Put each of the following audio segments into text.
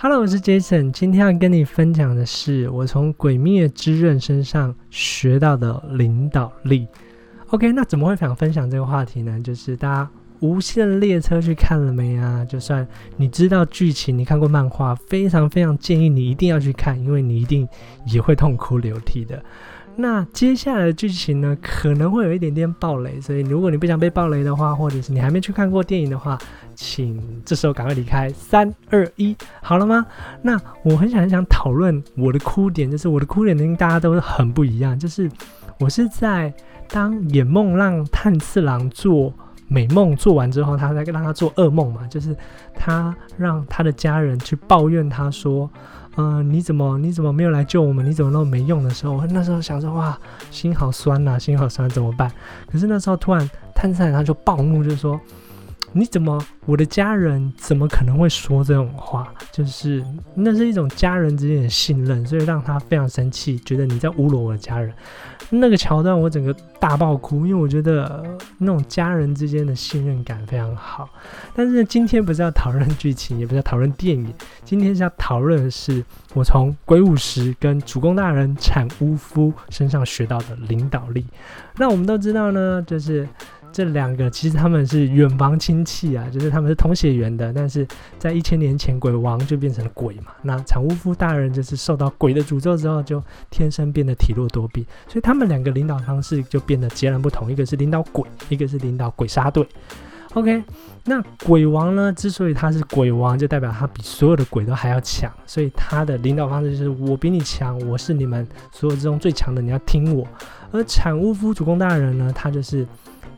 Hello，我是 Jason，今天要跟你分享的是我从《鬼灭之刃》身上学到的领导力。OK，那怎么会想分享这个话题呢？就是大家《无限列车》去看了没啊？就算你知道剧情，你看过漫画，非常非常建议你一定要去看，因为你一定也会痛哭流涕的。那接下来的剧情呢，可能会有一点点暴雷，所以如果你不想被暴雷的话，或者是你还没去看过电影的话，请这时候赶快离开。三二一，好了吗？那我很想很想讨论我的哭点，就是我的哭点跟大家都很不一样，就是我是在当眼梦让炭次郎做美梦做完之后，他再让他做噩梦嘛，就是他让他的家人去抱怨他说。嗯，你怎么你怎么没有来救我们？你怎么那么没用的时候？我那时候想说，哇，心好酸呐，心好酸，怎么办？可是那时候突然，探探他就暴怒，就说。你怎么？我的家人怎么可能会说这种话？就是那是一种家人之间的信任，所以让他非常生气，觉得你在侮辱我的家人。那个桥段我整个大爆哭，因为我觉得那种家人之间的信任感非常好。但是今天不是要讨论剧情，也不是要讨论电影，今天是要讨论的是我从鬼武石跟主公大人产屋夫身上学到的领导力。那我们都知道呢，就是。这两个其实他们是远房亲戚啊，就是他们是同血缘的，但是在一千年前鬼王就变成了鬼嘛。那产屋夫大人就是受到鬼的诅咒之后，就天生变得体弱多病，所以他们两个领导方式就变得截然不同，一个是领导鬼，一个是领导鬼杀队。OK，那鬼王呢，之所以他是鬼王，就代表他比所有的鬼都还要强，所以他的领导方式就是我比你强，我是你们所有之中最强的，你要听我。而产屋夫主公大人呢，他就是。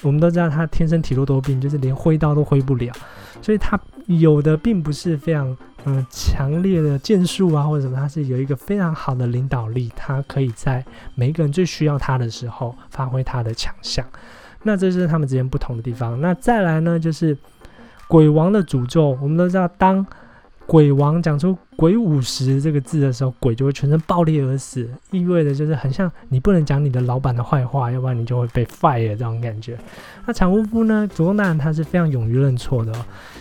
我们都知道他天生体弱多病，就是连挥刀都挥不了，所以他有的并不是非常嗯强烈的剑术啊或者什么，他是有一个非常好的领导力，他可以在每一个人最需要他的时候发挥他的强项。那这是他们之间不同的地方。那再来呢，就是鬼王的诅咒，我们都知道当。鬼王讲出“鬼五十”这个字的时候，鬼就会全身爆裂而死，意味着就是很像你不能讲你的老板的坏话，要不然你就会被 fire 这种感觉。那产屋夫呢，主公大人他是非常勇于认错的。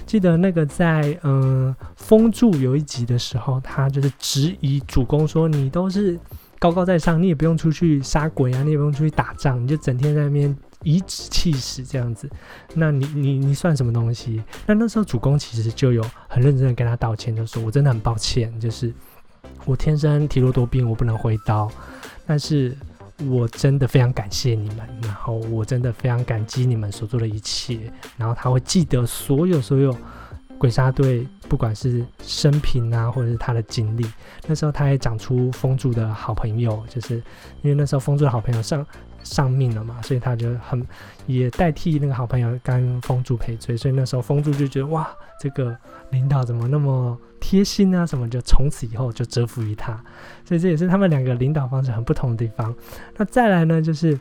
记得那个在嗯风柱有一集的时候，他就是质疑主公说：“你都是高高在上，你也不用出去杀鬼啊，你也不用出去打仗，你就整天在那边。”颐指气使这样子，那你你你算什么东西？那那时候主公其实就有很认真的跟他道歉，就说我真的很抱歉，就是我天生体弱多病，我不能挥刀，但是我真的非常感谢你们，然后我真的非常感激你们所做的一切，然后他会记得所有所有鬼杀队，不管是生平啊，或者是他的经历。那时候他也讲出风柱的好朋友，就是因为那时候风柱的好朋友上。上命了嘛，所以他就很也代替那个好朋友跟风柱赔罪，所以那时候风柱就觉得哇，这个领导怎么那么贴心啊？什么就从此以后就折服于他，所以这也是他们两个领导方式很不同的地方。那再来呢，就是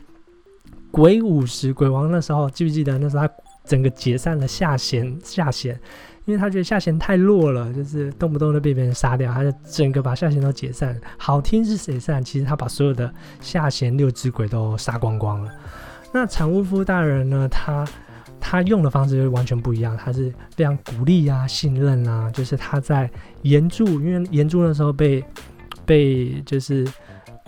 鬼武十鬼王那时候记不记得那时候他整个解散了下弦下弦。因为他觉得下弦太弱了，就是动不动就被别人杀掉，他就整个把下弦都解散。好听是谁散？其实他把所有的下弦六只鬼都杀光光了。那产屋夫大人呢？他他用的方式就完全不一样，他是非常鼓励啊、信任啊，就是他在岩柱，因为岩柱的时候被被就是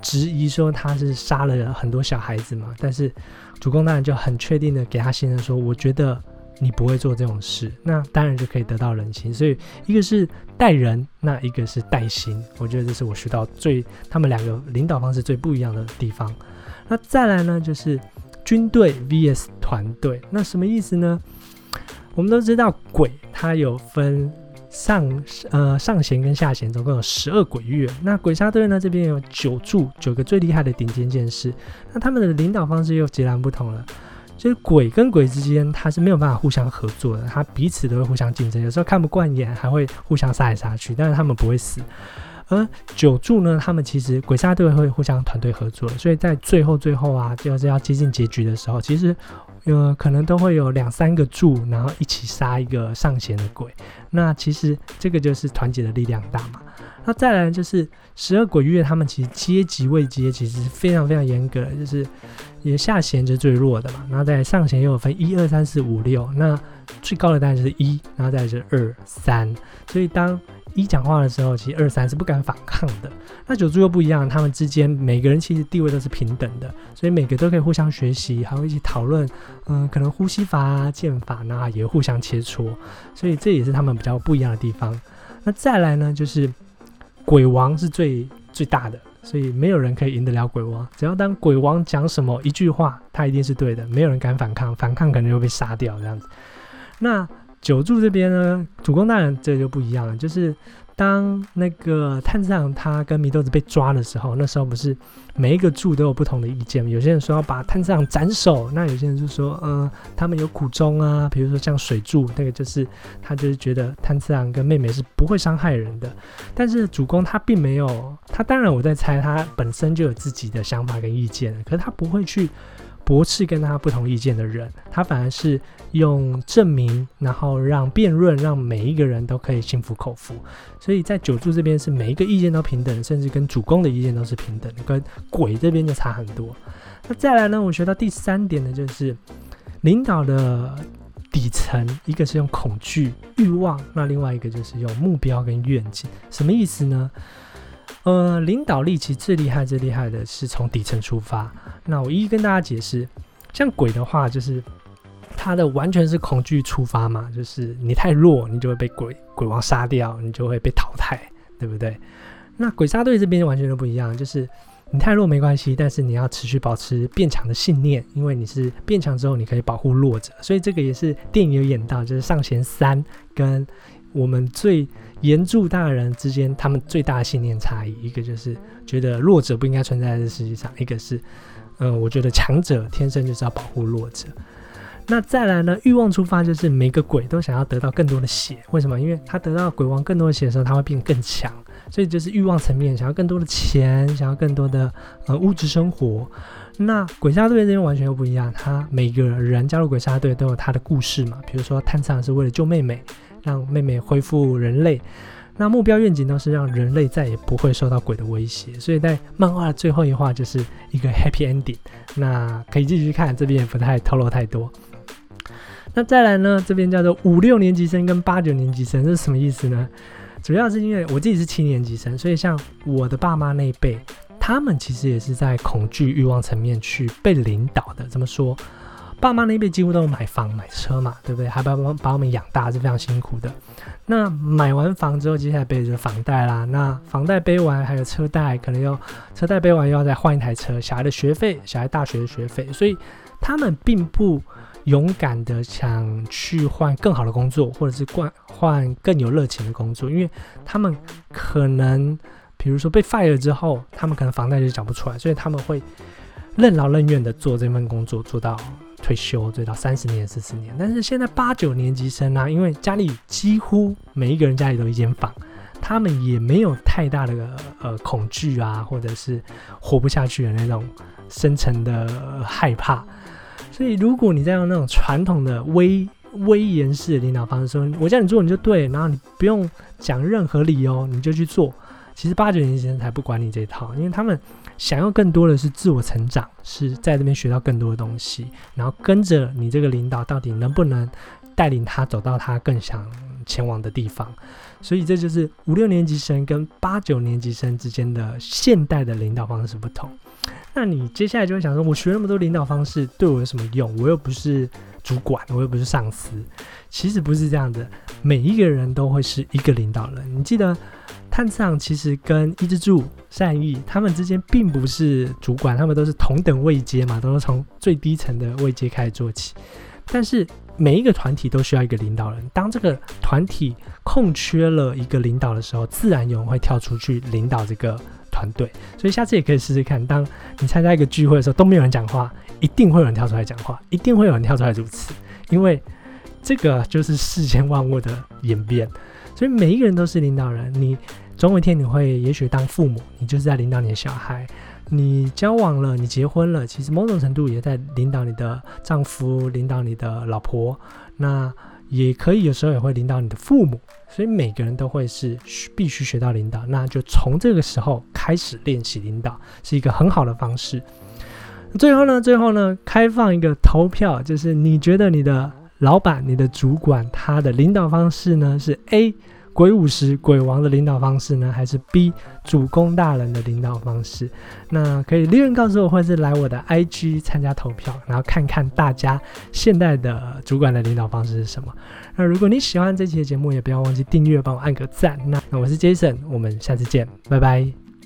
质疑说他是杀了很多小孩子嘛，但是主公大人就很确定的给他信任说，我觉得。你不会做这种事，那当然就可以得到人心。所以一个是带人，那一个是带心。我觉得这是我学到最他们两个领导方式最不一样的地方。那再来呢，就是军队 vs 团队。那什么意思呢？我们都知道鬼它有分上呃上弦跟下弦，总共有十二鬼月。那鬼杀队呢这边有九柱，九个最厉害的顶尖剑士。那他们的领导方式又截然不同了。就是鬼跟鬼之间，他是没有办法互相合作的，他彼此都会互相竞争，有时候看不惯眼，还会互相杀来杀去，但是他们不会死。而九柱呢，他们其实鬼杀队会互相团队合作，所以在最后最后啊，就是要接近结局的时候，其实呃可能都会有两三个柱，然后一起杀一个上弦的鬼。那其实这个就是团结的力量大嘛。那再来就是十二鬼月，他们其实阶级位阶其实非常非常严格，就是也下弦是最弱的嘛，然后在上弦又有分一二三四五六，那最高的当然是一，然后再是二三，所以当一讲话的时候，其实二三是不敢反抗的。那九柱又不一样，他们之间每个人其实地位都是平等的，所以每个都可以互相学习，还会一起讨论，嗯，可能呼吸法啊、剑法，那也互相切磋，所以这也是他们比较不一样的地方。那再来呢，就是鬼王是最最大的，所以没有人可以赢得了鬼王。只要当鬼王讲什么一句话，他一定是对的，没有人敢反抗，反抗可能就被杀掉这样子。那九柱这边呢，主公大人这就不一样了，就是当那个探长他跟祢豆子被抓的时候，那时候不是每一个柱都有不同的意见有些人说要把探长斩首，那有些人就说，嗯，他们有苦衷啊，比如说像水柱那个就是他就是觉得探长跟妹妹是不会伤害人的，但是主公他并没有，他当然我在猜他本身就有自己的想法跟意见，可是他不会去。驳斥跟他不同意见的人，他反而是用证明，然后让辩论，让每一个人都可以心服口服。所以在九柱这边是每一个意见都平等，甚至跟主公的意见都是平等的，跟鬼这边就差很多。那再来呢？我学到第三点呢，就是领导的底层，一个是用恐惧、欲望，那另外一个就是用目标跟愿景。什么意思呢？呃，领导力其实最厉害、最厉害的是从底层出发。那我一一跟大家解释，像鬼的话，就是他的完全是恐惧出发嘛，就是你太弱，你就会被鬼鬼王杀掉，你就会被淘汰，对不对？那鬼杀队这边完全都不一样，就是你太弱没关系，但是你要持续保持变强的信念，因为你是变强之后，你可以保护弱者。所以这个也是电影有演到，就是上弦三跟我们最。岩柱大人之间，他们最大的信念差异，一个就是觉得弱者不应该存在这世界上，一个是，嗯，我觉得强者天生就是要保护弱者。那再来呢，欲望出发就是每个鬼都想要得到更多的血，为什么？因为他得到鬼王更多的血的时候，他会变更强，所以就是欲望层面，想要更多的钱，想要更多的呃物质生活。那鬼杀队这边完全又不一样，他每个人加入鬼杀队都有他的故事嘛，比如说探长是为了救妹妹。让妹妹恢复人类，那目标愿景呢是让人类再也不会受到鬼的威胁。所以在漫画的最后一话就是一个 happy ending。那可以继续看，这边也不太透露太多。那再来呢，这边叫做五六年级生跟八九年级生，是什么意思呢？主要是因为我自己是七年级生，所以像我的爸妈那一辈，他们其实也是在恐惧欲望层面去被领导的。怎么说？爸妈那一辈几乎都有买房买车嘛，对不对？还把把把我们养大是非常辛苦的。那买完房之后，接下来背着房贷啦。那房贷背完，还有车贷，可能要车贷背完又要再换一台车。小孩的学费，小孩大学的学费，所以他们并不勇敢的想去换更好的工作，或者是换换更有热情的工作，因为他们可能，比如说被 fire 之后，他们可能房贷就缴不出来，所以他们会任劳任怨的做这份工作，做到。退休最到三十年、四十年，但是现在八九年级生啊，因为家里几乎每一个人家里都一间房，他们也没有太大的呃恐惧啊，或者是活不下去的那种深层的害怕。所以如果你在用那种传统的威威严式的领导方式说，我叫你做你就对，然后你不用讲任何理由你就去做，其实八九年级生才不管你这套，因为他们。想要更多的是自我成长，是在这边学到更多的东西，然后跟着你这个领导到底能不能带领他走到他更想前往的地方。所以这就是五六年级生跟八九年级生之间的现代的领导方式不同。那你接下来就会想说，我学那么多领导方式对我有什么用？我又不是主管，我又不是上司。其实不是这样的，每一个人都会是一个领导人。你记得。探长其实跟伊之助、善意他们之间并不是主管，他们都是同等位阶嘛，都是从最低层的位阶开始做起。但是每一个团体都需要一个领导人，当这个团体空缺了一个领导的时候，自然有人会跳出去领导这个团队。所以下次也可以试试看，当你参加一个聚会的时候，都没有人讲话，一定会有人跳出来讲话，一定会有人跳出来主持，因为这个就是世间万物的演变。所以每一个人都是领导人，你。总有一天，你会也许当父母，你就是在领导你的小孩；你交往了，你结婚了，其实某种程度也在领导你的丈夫，领导你的老婆。那也可以有时候也会领导你的父母。所以每个人都会是必须学到领导，那就从这个时候开始练习领导，是一个很好的方式。最后呢，最后呢，开放一个投票，就是你觉得你的老板、你的主管他的领导方式呢是 A。鬼武师、鬼王的领导方式呢，还是 B 主公大人的领导方式？那可以留言告诉我，或者是来我的 IG 参加投票，然后看看大家现代的主管的领导方式是什么。那如果你喜欢这期的节目，也不要忘记订阅，帮我按个赞。那那我是 Jason，我们下次见，拜拜。